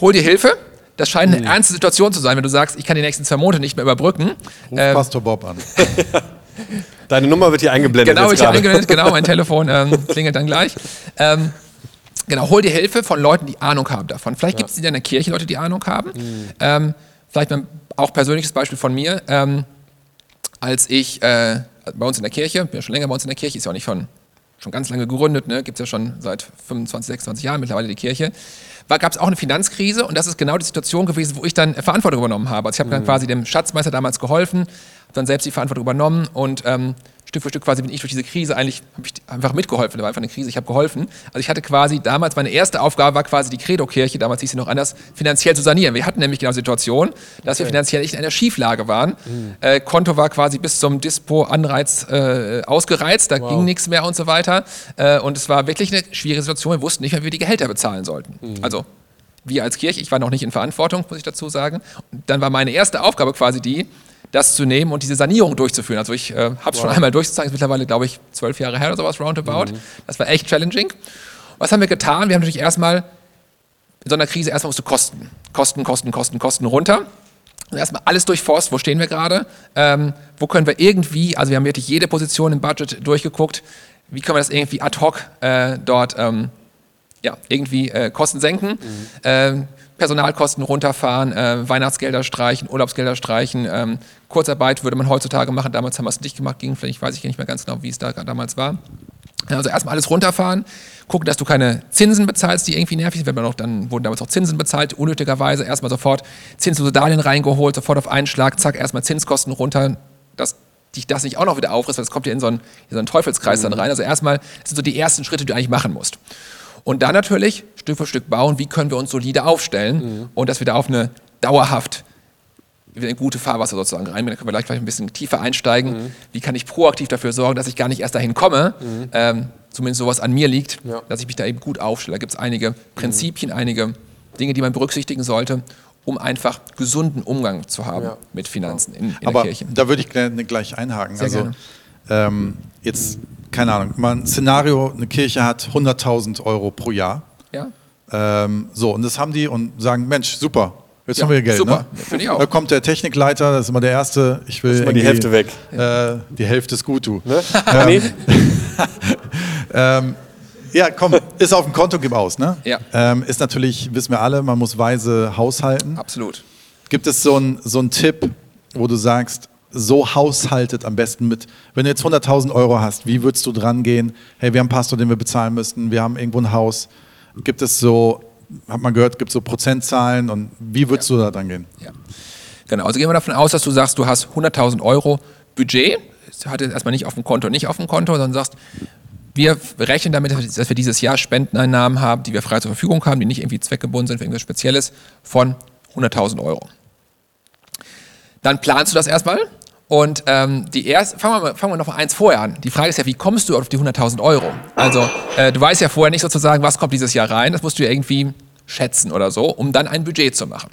[SPEAKER 2] hol dir Hilfe. Das scheint eine ernste Situation zu sein, wenn du sagst, ich kann die nächsten zwei Monate nicht mehr überbrücken.
[SPEAKER 3] Ruf
[SPEAKER 2] Ähm,
[SPEAKER 3] Pastor Bob an.
[SPEAKER 1] Deine Nummer wird hier eingeblendet.
[SPEAKER 2] Genau, habe
[SPEAKER 1] gerade.
[SPEAKER 2] eingeblendet, genau, mein Telefon ähm, klingelt dann gleich. Ähm, genau, hol dir Hilfe von Leuten, die Ahnung haben davon. Vielleicht gibt es in deiner Kirche Leute, die Ahnung haben. Ähm, vielleicht mal auch persönliches Beispiel von mir. Ähm, als ich äh, bei uns in der Kirche, bin ja schon länger bei uns in der Kirche, ist ja auch nicht schon, schon ganz lange gegründet, ne? gibt es ja schon seit 25, 26 Jahren mittlerweile die Kirche, gab es auch eine Finanzkrise und das ist genau die Situation gewesen, wo ich dann äh, Verantwortung übernommen habe. Also ich habe dann quasi dem Schatzmeister damals geholfen, habe dann selbst die Verantwortung übernommen und ähm, Stück für Stück quasi bin ich durch diese Krise eigentlich, habe ich einfach mitgeholfen, da war einfach eine Krise, ich habe geholfen. Also ich hatte quasi damals, meine erste Aufgabe war quasi die Credo-Kirche, damals hieß sie noch anders, finanziell zu sanieren. Wir hatten nämlich genau die Situation, dass wir finanziell echt in einer Schieflage waren. Äh, Konto war quasi bis zum Dispo-Anreiz äh, ausgereizt, da ging nichts mehr und so weiter. Äh, und es war wirklich eine schwierige Situation, wir wussten nicht mehr, wie wir die Gehälter bezahlen sollten. Also wir als Kirche, ich war noch nicht in Verantwortung, muss ich dazu sagen. Und dann war meine erste Aufgabe quasi die, das zu nehmen und diese Sanierung durchzuführen. Also ich äh, habe es schon einmal durchgezogen, ist mittlerweile, glaube ich, zwölf Jahre her oder sowas, roundabout. Das war echt challenging. Was haben wir getan? Wir haben natürlich erstmal in so einer Krise erstmal musst du Kosten. Kosten, Kosten, Kosten, Kosten runter. Und erstmal alles durchforst, wo stehen wir gerade, ähm, wo können wir irgendwie, also wir haben wirklich jede Position im Budget durchgeguckt, wie können wir das irgendwie ad hoc äh, dort ähm, ja, irgendwie äh, Kosten senken, ähm, Personalkosten runterfahren, äh, Weihnachtsgelder streichen, Urlaubsgelder streichen, ähm, Kurzarbeit würde man heutzutage machen, damals haben wir es nicht gemacht, ging vielleicht, weiß ich nicht mehr ganz genau, wie es da damals war. Also erstmal alles runterfahren, gucken, dass du keine Zinsen bezahlst, die irgendwie nervig sind. Wenn man noch, dann wurden damals auch Zinsen bezahlt, unnötigerweise. Erstmal sofort Zinslose Darlehen reingeholt, sofort auf einen Schlag, zack, erstmal Zinskosten runter, dass dich das nicht auch noch wieder aufrisst, weil das kommt ja in so einen, in so einen Teufelskreis dann rein. Also erstmal, das sind so die ersten Schritte, die du eigentlich machen musst. Und dann natürlich Stück für Stück bauen, wie können wir uns solide aufstellen und dass wir da auf eine dauerhaft in gute Fahrwasser sozusagen rein. Da können wir gleich vielleicht ein bisschen tiefer einsteigen. Wie kann ich proaktiv dafür sorgen, dass ich gar nicht erst dahin komme, ähm, zumindest sowas an mir liegt,
[SPEAKER 1] Ja.
[SPEAKER 2] dass ich mich da eben gut aufstelle. Da gibt es einige Prinzipien, einige Dinge, die man berücksichtigen sollte, um einfach gesunden Umgang zu haben
[SPEAKER 1] Ja.
[SPEAKER 2] mit Finanzen in, in
[SPEAKER 3] Aber
[SPEAKER 2] der Kirche.
[SPEAKER 3] da würde ich gleich, einhaken.
[SPEAKER 2] Sehr
[SPEAKER 3] also
[SPEAKER 2] gerne.
[SPEAKER 3] ähm, jetzt, keine Ahnung, mal ein Szenario, eine Kirche hat 100.000 Euro pro Jahr.
[SPEAKER 2] Ja?
[SPEAKER 3] Ähm, so, und das haben die und sagen, Mensch, super, Jetzt
[SPEAKER 2] Ja,
[SPEAKER 3] haben wir Geld,
[SPEAKER 2] super.
[SPEAKER 3] ne?
[SPEAKER 2] Finde ich auch.
[SPEAKER 3] Da kommt der Technikleiter, das ist immer der Erste. Ich will
[SPEAKER 1] mal die Hälfte weg.
[SPEAKER 3] Äh, die Hälfte ist gut, du.
[SPEAKER 1] Ne? Nee?
[SPEAKER 3] Ja, komm, ist auf dem Konto, gib aus, ne?
[SPEAKER 2] Ja.
[SPEAKER 3] Ähm, ist natürlich, wissen wir alle, man muss weise haushalten.
[SPEAKER 2] Absolut.
[SPEAKER 3] Gibt es so einen so einen Tipp, wo du sagst, so haushaltet am besten mit, wenn du jetzt 100.000 Euro hast, wie würdest du dran gehen? Hey, wir haben einen Pastor, den wir bezahlen müssten, wir haben irgendwo ein Haus. Gibt es so, hat man gehört, gibt es so Prozentzahlen und wie würdest du da dran gehen?
[SPEAKER 2] Ja. Genau, also gehen wir davon aus, dass du sagst, du hast 100.000 Euro Budget. Hat jetzt erstmal nicht auf dem Konto, nicht auf dem Konto, sondern sagst, wir rechnen damit, dass wir dieses Jahr Spendeneinnahmen haben, die wir frei zur Verfügung haben, die nicht irgendwie zweckgebunden sind für irgendwas Spezielles, von 100.000 Euro. Dann planst du das erstmal und ähm, die erst, fangen, wir, mal- fangen wir noch mal eins vorher an. Die Frage ist ja, wie kommst du auf die 100.000 Euro? Also äh, du weißt ja vorher nicht sozusagen, was kommt dieses Jahr rein, das musst du ja irgendwie schätzen oder so, um dann ein Budget zu machen.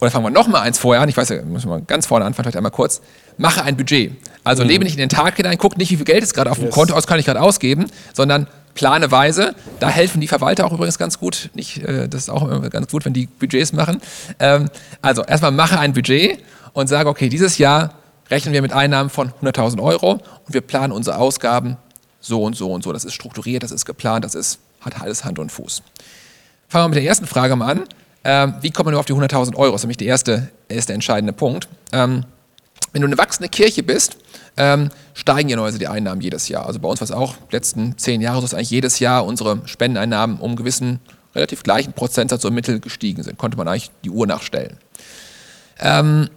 [SPEAKER 2] Oder fangen wir noch mal eins vorher an, ich weiß ja, müssen wir ganz vorne anfangen, vielleicht einmal kurz. Mache ein Budget. Also lebe nicht in den Tag hinein, guck nicht, wie viel Geld ist gerade auf dem
[SPEAKER 1] Yes.
[SPEAKER 2] Konto aus, kann ich gerade ausgeben, sondern plane weise. Da helfen die Verwalter auch übrigens ganz gut. Nicht, äh, das ist auch immer ganz gut, wenn die Budgets machen. Ähm, also erstmal mache ein Budget und sage, okay, dieses Jahr rechnen wir mit Einnahmen von 100.000 Euro und wir planen unsere Ausgaben so und so und so. Das ist strukturiert, das ist geplant, das ist, hat alles Hand und Fuß. Fangen wir mit der ersten Frage mal an. Ähm, wie kommt man nur auf die 100.000 Euro? Das ist nämlich der erste, erste entscheidende Punkt. Ähm, wenn du eine wachsende Kirche bist, ähm, steigen ja normalerweise die Einnahmen jedes Jahr. Also bei uns war es auch letzten zehn Jahre so, dass eigentlich jedes Jahr unsere Spendeneinnahmen um einen gewissen, relativ gleichen Prozentsatz im Mittel gestiegen sind. Konnte man eigentlich die Uhr nachstellen. Ähm,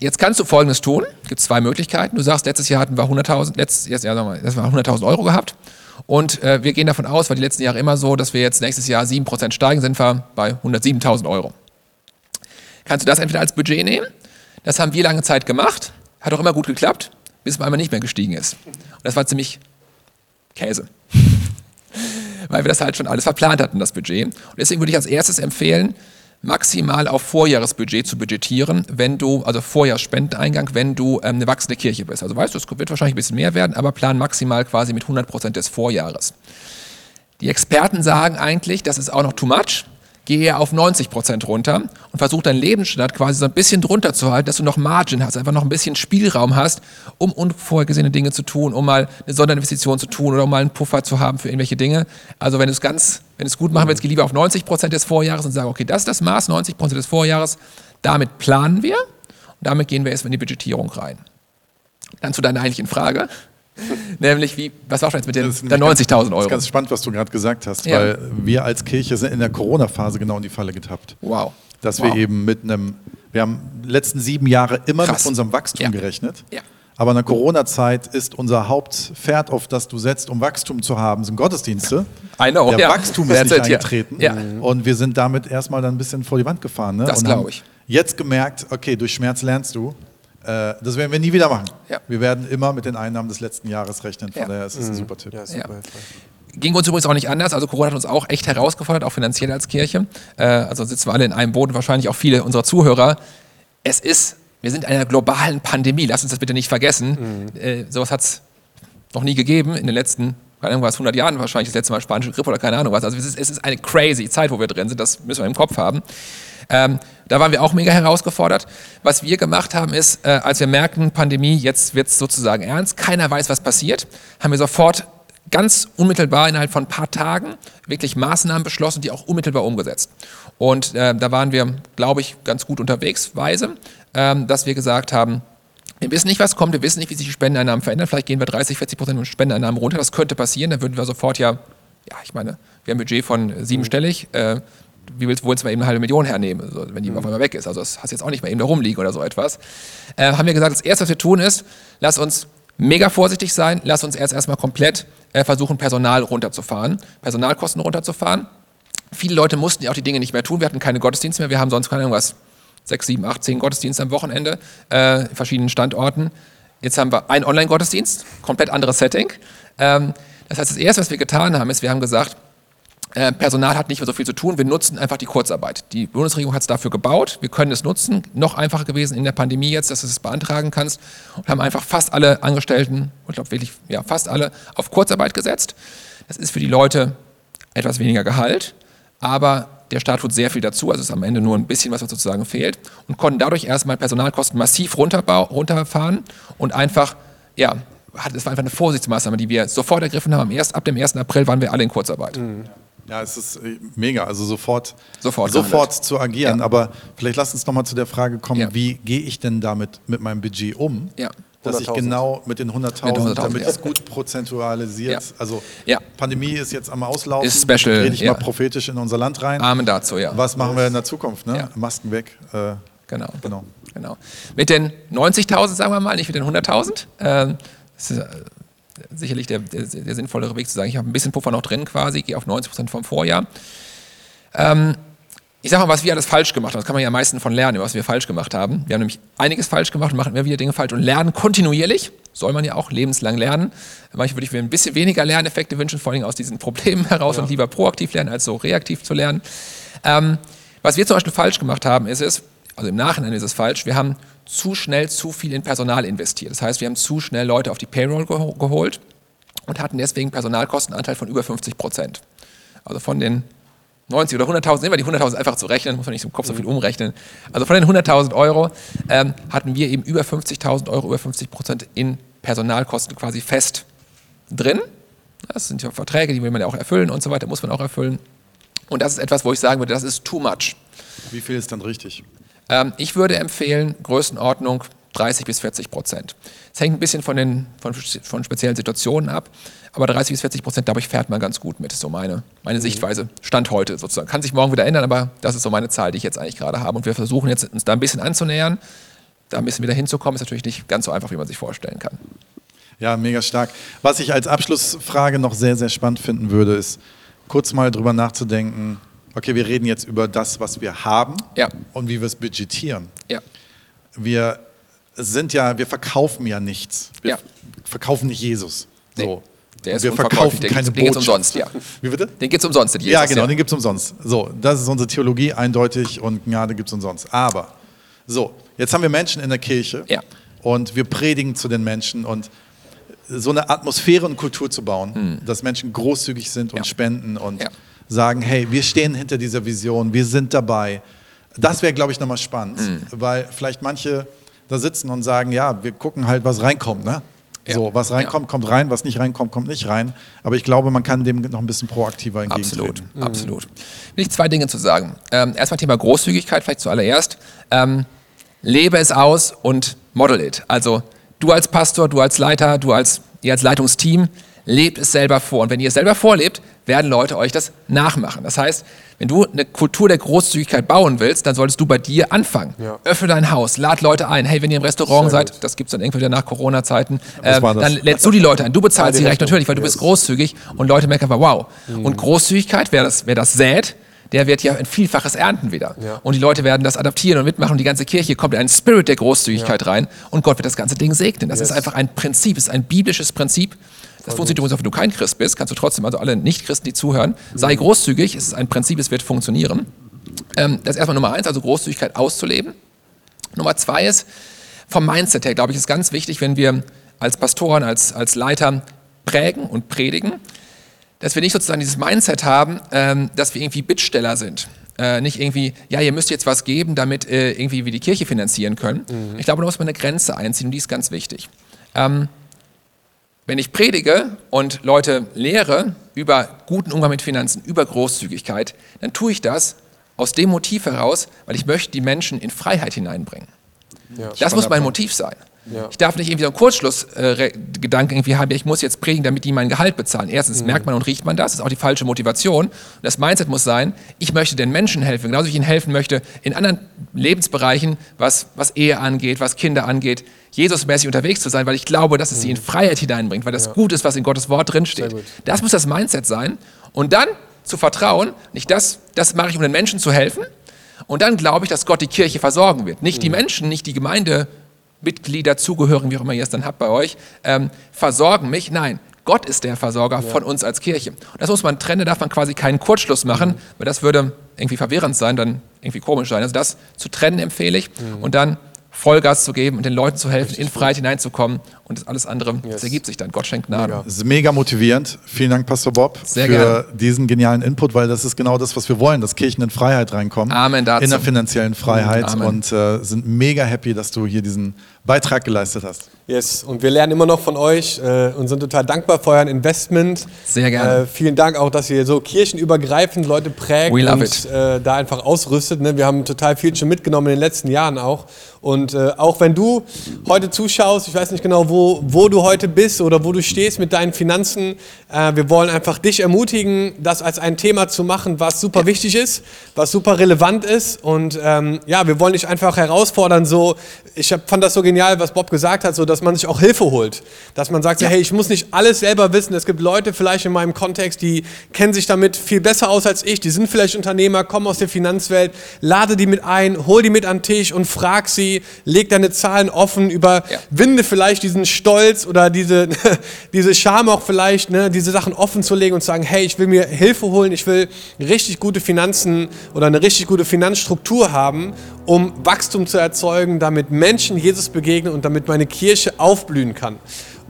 [SPEAKER 2] jetzt kannst du Folgendes tun. Es gibt zwei Möglichkeiten. Du sagst, letztes Jahr hatten wir 100.000, letztes Jahr, sagen wir mal, das war 100.000 Euro gehabt. Und äh, wir gehen davon aus, weil die letzten Jahre immer so, dass wir jetzt nächstes Jahr 7% steigen, sind wir bei 107.000 Euro. Kannst du das entweder als Budget nehmen? Das haben wir lange Zeit gemacht. Hat auch immer gut geklappt, bis es einmal nicht mehr gestiegen ist. Und das war ziemlich Käse. Weil wir das halt schon alles verplant hatten, das Budget. Und deswegen würde ich als erstes empfehlen, maximal auf Vorjahresbudget zu budgetieren, wenn du, also Vorjahrsspendeneingang, wenn du ähm, eine wachsende Kirche bist. Also weißt du, es wird wahrscheinlich ein bisschen mehr werden, aber plan maximal quasi mit 100% des Vorjahres. Die Experten sagen eigentlich, das ist auch noch too much. Geh eher auf 90% runter und versuch deinen Lebensstandard quasi so ein bisschen drunter zu halten, dass du noch Margin hast, einfach noch ein bisschen Spielraum hast, um unvorhergesehene Dinge zu tun, um mal eine Sonderinvestition zu tun oder um mal einen Puffer zu haben für irgendwelche Dinge. Also wenn du es ganz, wenn es gut machen willst, geh lieber auf 90% des Vorjahres und sag, okay, das ist das Maß, 90% des Vorjahres. Damit planen wir und damit gehen wir erst in die Budgetierung rein. Dann zu deiner eigentlichen Frage. Nämlich, wie, was war schon jetzt mit den
[SPEAKER 3] Das ist
[SPEAKER 2] der
[SPEAKER 3] nämlich
[SPEAKER 2] 90.000
[SPEAKER 3] ganz- Das
[SPEAKER 2] Euro?
[SPEAKER 3] ist ganz spannend, was du gerade gesagt hast,
[SPEAKER 2] Ja.
[SPEAKER 3] weil wir als Kirche sind in der Corona-Phase genau in die Falle getappt.
[SPEAKER 2] Wow.
[SPEAKER 3] Dass
[SPEAKER 2] wow.
[SPEAKER 3] wir eben mit einem, wir haben die letzten sieben Jahre immer
[SPEAKER 2] Krass.
[SPEAKER 3] mit unserem Wachstum
[SPEAKER 2] Ja.
[SPEAKER 3] gerechnet.
[SPEAKER 2] Ja.
[SPEAKER 3] Aber in der Corona-Zeit ist unser Hauptpferd, auf das du setzt, um Wachstum zu haben, sind Gottesdienste.
[SPEAKER 2] I know,
[SPEAKER 3] Der
[SPEAKER 2] ja.
[SPEAKER 3] Wachstum ist nicht eingetreten.
[SPEAKER 2] Ja.
[SPEAKER 3] Und wir sind damit erstmal dann ein bisschen vor die Wand gefahren. Ne?
[SPEAKER 2] Das
[SPEAKER 3] Und
[SPEAKER 2] glaub
[SPEAKER 3] haben
[SPEAKER 2] ich.
[SPEAKER 3] Jetzt gemerkt, okay, durch Schmerz lernst du. Äh, das werden wir nie wieder machen.
[SPEAKER 2] Ja.
[SPEAKER 3] Wir werden immer mit den Einnahmen des letzten Jahres rechnen. Von
[SPEAKER 2] Ja.
[SPEAKER 3] daher ist es ein super Tipp.
[SPEAKER 1] Ja, super.
[SPEAKER 2] Ging uns übrigens auch nicht anders. Also Corona hat uns auch echt herausgefordert, auch finanziell als Kirche. Äh, also sitzen wir alle in einem und wahrscheinlich auch viele unserer Zuhörer. Es ist, wir sind in einer globalen Pandemie. Lass uns das bitte nicht vergessen. Äh, sowas hat es noch nie gegeben in den letzten, keine Ahnung was, 100 Jahren wahrscheinlich das letzte Mal spanische Grippe oder keine Ahnung was. Also es ist, es ist eine crazy Zeit, wo wir drin sind. Das müssen wir im Kopf haben. Ähm, da waren wir auch mega herausgefordert. Was wir gemacht haben, ist, äh, als wir merken, Pandemie, jetzt wird es sozusagen ernst, keiner weiß, was passiert, haben wir sofort ganz unmittelbar innerhalb von ein paar Tagen wirklich Maßnahmen beschlossen, die auch unmittelbar umgesetzt. Und äh, da waren wir, glaube ich, ganz gut unterwegs, weise, ähm, dass wir gesagt haben, wir wissen nicht, was kommt, wir wissen nicht, wie sich die Spendeneinnahmen verändern. Vielleicht gehen wir 30, 40 Prozent mit Spendeneinnahmen runter. Das könnte passieren. Dann würden wir sofort ja, ja, ich meine, wir haben ein Budget von siebenstellig. Äh, wie willst, du mal eben eine halbe Million hernehmen, also, wenn die auf einmal weg ist? Also, das hast du jetzt auch nicht mal eben da rumliegen oder so etwas. Äh, haben wir gesagt, das erste, was wir tun, ist, lass uns mega vorsichtig sein, lass uns erst erstmal komplett äh, versuchen, Personal runterzufahren, Personalkosten runterzufahren. Viele Leute mussten ja auch die Dinge nicht mehr tun. Wir hatten keine Gottesdienste mehr. Wir haben sonst keine Ahnung was, sechs, sieben, acht, zehn Gottesdienste am Wochenende, äh, in verschiedenen Standorten. Jetzt haben wir einen Online-Gottesdienst, komplett anderes Setting. Ähm, das heißt, das Erste, was wir getan haben, ist, wir haben gesagt, Personal hat nicht mehr so viel zu tun, wir nutzen einfach die Kurzarbeit. Die Bundesregierung hat es dafür gebaut, wir können es nutzen. Noch einfacher gewesen in der Pandemie jetzt, dass du es beantragen kannst. Und haben einfach fast alle Angestellten, ich glaube wirklich, ja, fast alle auf Kurzarbeit gesetzt. Das ist für die Leute etwas weniger Gehalt, aber Der Staat tut sehr viel dazu, also es ist am Ende nur ein bisschen, was sozusagen fehlt und konnten dadurch erstmal Personalkosten massiv runterfahren und einfach, ja, das war einfach eine Vorsichtsmaßnahme, die wir sofort ergriffen haben. Erst ab dem 1. April waren wir alle in Kurzarbeit. Mhm.
[SPEAKER 3] Ja, es ist äh, mega, also sofort,
[SPEAKER 2] sofort,
[SPEAKER 3] sofort zu agieren. Ja. Aber vielleicht lass uns nochmal zu der Frage kommen, ja. wie gehe ich denn damit mit meinem Budget um?
[SPEAKER 2] Ja
[SPEAKER 3] dass ich genau mit den 100.000, 100 damit ja. es gut prozentualisiert, ja. also ja. Pandemie ist jetzt am Auslaufen,
[SPEAKER 2] ist special,
[SPEAKER 3] rede ich mal prophetisch in unser Land rein.
[SPEAKER 2] Amen dazu, ja.
[SPEAKER 3] Was machen wir in der Zukunft, ne? Masken weg.
[SPEAKER 2] Äh, genau. genau. genau. Mit den 90.000, sagen wir mal, nicht mit den 100.000, äh, das ist sicherlich der, der, der, sinnvollere Weg zu sagen, ich habe ein bisschen Puffer noch drin quasi, gehe auf 90% vom Vorjahr. Ähm, ich sag mal, was wir alles falsch gemacht haben, das kann man ja am meisten von lernen, was wir falsch gemacht haben. Wir haben nämlich einiges falsch gemacht und machen immer wieder Dinge falsch und lernen kontinuierlich. Soll man ja auch lebenslang lernen. Manchmal würde ich mir ein bisschen weniger Lerneffekte wünschen, vor allem aus diesen Problemen heraus ja. und lieber proaktiv lernen, als so reaktiv zu lernen. Ähm, was wir zum Beispiel falsch gemacht haben, ist es, also im Nachhinein ist es falsch, wir haben zu schnell zu viel in Personal investiert. Das heißt, wir haben zu schnell Leute auf die Payroll geholt und hatten deswegen Personalkostenanteil von über 50 Prozent. Also von den 90 oder 100.000, nehmen wir die 100.000 einfach zu rechnen, muss man nicht im Kopf so viel umrechnen. Also von den 100.000 Euro ähm, hatten wir eben über 50.000 Euro, über 50 Prozent in Personalkosten quasi fest drin. Das sind ja Verträge, die will man ja auch erfüllen und so weiter, muss man auch erfüllen. Und das ist etwas, wo ich sagen würde, das ist too much.
[SPEAKER 3] Wie viel ist dann richtig?
[SPEAKER 2] Ähm, ich würde empfehlen, Größenordnung 30 bis 40 Prozent. Es hängt ein bisschen von, den, von, von speziellen Situationen ab. Aber 30 bis 40 Prozent, glaube ich, fährt man ganz gut mit. Ist so meine, meine mhm. Sichtweise. Stand heute sozusagen. Kann sich morgen wieder ändern, aber das ist so meine Zahl, die ich jetzt eigentlich gerade habe. Und wir versuchen jetzt uns da ein bisschen anzunähern. Da ein bisschen wieder hinzukommen, ist natürlich nicht ganz so einfach, wie man sich vorstellen kann.
[SPEAKER 3] Ja, mega stark. Was ich als Abschlussfrage noch sehr, sehr spannend finden würde, ist kurz mal drüber nachzudenken, okay, wir reden jetzt über das, was wir haben
[SPEAKER 2] ja.
[SPEAKER 3] und wie wir es budgetieren.
[SPEAKER 2] Ja.
[SPEAKER 3] Wir sind ja, wir verkaufen ja nichts. Wir
[SPEAKER 2] ja.
[SPEAKER 3] verkaufen nicht Jesus.
[SPEAKER 2] Nee. So.
[SPEAKER 3] Der ist wir verkaufen den keine
[SPEAKER 2] Den gibt es umsonst, ja.
[SPEAKER 3] Wie bitte?
[SPEAKER 2] Den gibt es umsonst,
[SPEAKER 3] den Jesus, Ja, genau, ja. den gibt es umsonst. So, das ist unsere Theologie, eindeutig und Gnade gibt es umsonst. Aber, so, jetzt haben wir Menschen in der Kirche
[SPEAKER 2] ja.
[SPEAKER 3] und wir predigen zu den Menschen und so eine Atmosphäre und Kultur zu bauen, hm. dass Menschen großzügig sind und ja. spenden und sagen, hey, wir stehen hinter dieser Vision, wir sind dabei. Das wäre, glaube ich, nochmal spannend, hm. weil vielleicht manche da sitzen und sagen, ja, wir gucken halt, was reinkommt, ne? Ja. So, was reinkommt, kommt rein, was nicht reinkommt, kommt nicht rein. Aber ich glaube, man kann dem noch ein bisschen proaktiver entgegentreten.
[SPEAKER 2] Absolut, mhm. absolut. Will ich zwei Dinge zu sagen. Ähm, erstmal Thema Großzügigkeit, vielleicht zuallererst. Ähm, lebe es aus und model it. Also du als Pastor, du als Leiter, du als, ihr als Leitungsteam, lebt es selber vor. Und wenn ihr es selber vorlebt, werden Leute euch das nachmachen. Das heißt, wenn du eine Kultur der Großzügigkeit bauen willst, dann solltest du bei dir anfangen. Ja. Öffne dein Haus, lad Leute ein. Hey, wenn ihr im Restaurant Sehr seid, gut. das gibt es dann irgendwann wieder nach Corona-Zeiten, äh, dann lädst du die Leute ein. Du bezahlst sie recht natürlich, weil du bist großzügig und Leute merken, wow. Mhm. Und Großzügigkeit, wer das, wer das sät, der wird ja ein Vielfaches ernten wieder. Ja. Und die Leute werden das adaptieren und mitmachen. Und die ganze Kirche kommt in einen Spirit der Großzügigkeit ja. rein und Gott wird das ganze Ding segnen. Das yes. ist einfach ein Prinzip, ist ein biblisches Prinzip. Das funktioniert übrigens auch, wenn du kein Christ bist, kannst du trotzdem, also alle Nicht-Christen, die zuhören, sei großzügig, es ist ein Prinzip, es wird funktionieren. Ähm, das ist erstmal Nummer eins, also Großzügigkeit auszuleben. Nummer zwei ist, vom Mindset her, glaube ich, ist ganz wichtig, wenn wir als Pastoren, als, als Leiter prägen und predigen, dass wir nicht sozusagen dieses Mindset haben, ähm, dass wir irgendwie Bittsteller sind. Äh, nicht irgendwie, ja, ihr müsst jetzt was geben, damit äh, irgendwie wir die Kirche finanzieren können. Mhm. Ich glaube, da muss man eine Grenze einziehen und die ist ganz wichtig. Ähm, wenn ich predige und Leute lehre über guten Umgang mit Finanzen, über Großzügigkeit, dann tue ich das aus dem Motiv heraus, weil ich möchte die Menschen in Freiheit hineinbringen. Ja, das muss mein Motiv sein. Ja. Ich darf nicht irgendwie so einen Kurzschlussgedanken äh, irgendwie haben, ich muss jetzt predigen, damit die mein Gehalt bezahlen. Erstens mhm. merkt man und riecht man das, das ist auch die falsche Motivation. Und das Mindset muss sein, ich möchte den Menschen helfen, genauso wie ich ihnen helfen möchte in anderen Lebensbereichen, was, was Ehe angeht, was Kinder angeht, Jesusmäßig unterwegs zu sein, weil ich glaube, dass es sie in mhm. Freiheit hineinbringt, weil das ja. gut ist, was in Gottes Wort drinsteht. Das muss das Mindset sein. Und dann zu vertrauen, nicht das, das mache ich, um den Menschen zu helfen. Und dann glaube ich, dass Gott die Kirche versorgen wird. Nicht mhm. die Menschen, nicht die Gemeinde, Mitglieder, Zugehörigen, wie auch immer ihr es dann habt bei euch, ähm, versorgen mich. Nein, Gott ist der Versorger ja. von uns als Kirche. Und das muss man trennen, da darf man quasi keinen Kurzschluss machen, mhm. weil das würde irgendwie verwirrend sein, dann irgendwie komisch sein. Also das zu trennen empfehle ich. Mhm. Und dann Vollgas zu geben und den Leuten zu helfen, in Freiheit hineinzukommen. Und das alles andere, das ergibt sich dann. Gott schenkt Gnade.
[SPEAKER 3] Das ist mega motivierend. Vielen Dank, Pastor Bob,
[SPEAKER 2] Sehr
[SPEAKER 3] für
[SPEAKER 2] gerne.
[SPEAKER 3] diesen genialen Input, weil das ist genau das, was wir wollen, dass Kirchen in Freiheit reinkommen.
[SPEAKER 2] Amen dazu.
[SPEAKER 3] In der finanziellen Freiheit.
[SPEAKER 2] Amen.
[SPEAKER 3] Und äh, sind mega happy, dass du hier diesen Beitrag geleistet hast.
[SPEAKER 1] Yes, und wir lernen immer noch von euch äh, und sind total dankbar für euer Investment.
[SPEAKER 2] Sehr gerne.
[SPEAKER 1] Äh, vielen Dank auch, dass ihr so kirchenübergreifend Leute prägt und äh, da einfach ausrüstet. Ne? Wir haben total viel schon mitgenommen in den letzten Jahren auch. Und äh, auch wenn du heute zuschaust, ich weiß nicht genau, wo, wo du heute bist oder wo du stehst mit deinen Finanzen, äh, wir wollen einfach dich ermutigen, das als ein Thema zu machen, was super wichtig ist, was super relevant ist. Und ähm, ja, wir wollen dich einfach herausfordern, so, ich hab, fand das so genial, was Bob gesagt hat, so, dass man sich auch Hilfe holt. Dass man sagt, so, hey, ich muss nicht alles selber wissen. Es gibt Leute vielleicht in meinem Kontext, die kennen sich damit viel besser aus als ich. Die sind vielleicht Unternehmer, kommen aus der Finanzwelt. Lade die mit ein, hol die mit an den Tisch und frag sie, leg deine Zahlen offen, überwinde vielleicht diesen Stolz oder diese, diese Scham auch vielleicht, ne, diese Sachen offen zu legen und zu sagen, hey, ich will mir Hilfe holen, ich will richtig gute Finanzen oder eine richtig gute Finanzstruktur haben, um Wachstum zu erzeugen, damit Menschen Jesus begegnen und damit meine Kirche aufblühen kann.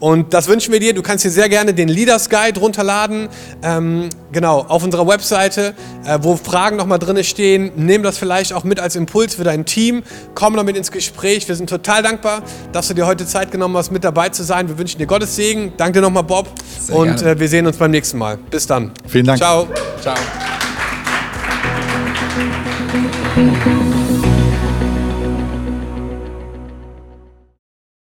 [SPEAKER 1] Und das wünschen wir dir. Du kannst dir sehr gerne den Leaders Guide runterladen. Ähm, genau, auf unserer Webseite, äh, wo Fragen nochmal drin stehen. Nimm das vielleicht auch mit als Impuls für dein Team. Komm damit ins Gespräch. Wir sind total dankbar, dass du dir heute Zeit genommen hast, mit dabei zu sein. Wir wünschen dir Gottes Segen. Danke dir nochmal, Bob.
[SPEAKER 2] Sehr
[SPEAKER 1] Und
[SPEAKER 2] gerne.
[SPEAKER 1] äh, wir sehen uns beim nächsten Mal. Bis dann.
[SPEAKER 3] Vielen Dank.
[SPEAKER 1] Ciao.
[SPEAKER 2] Ciao.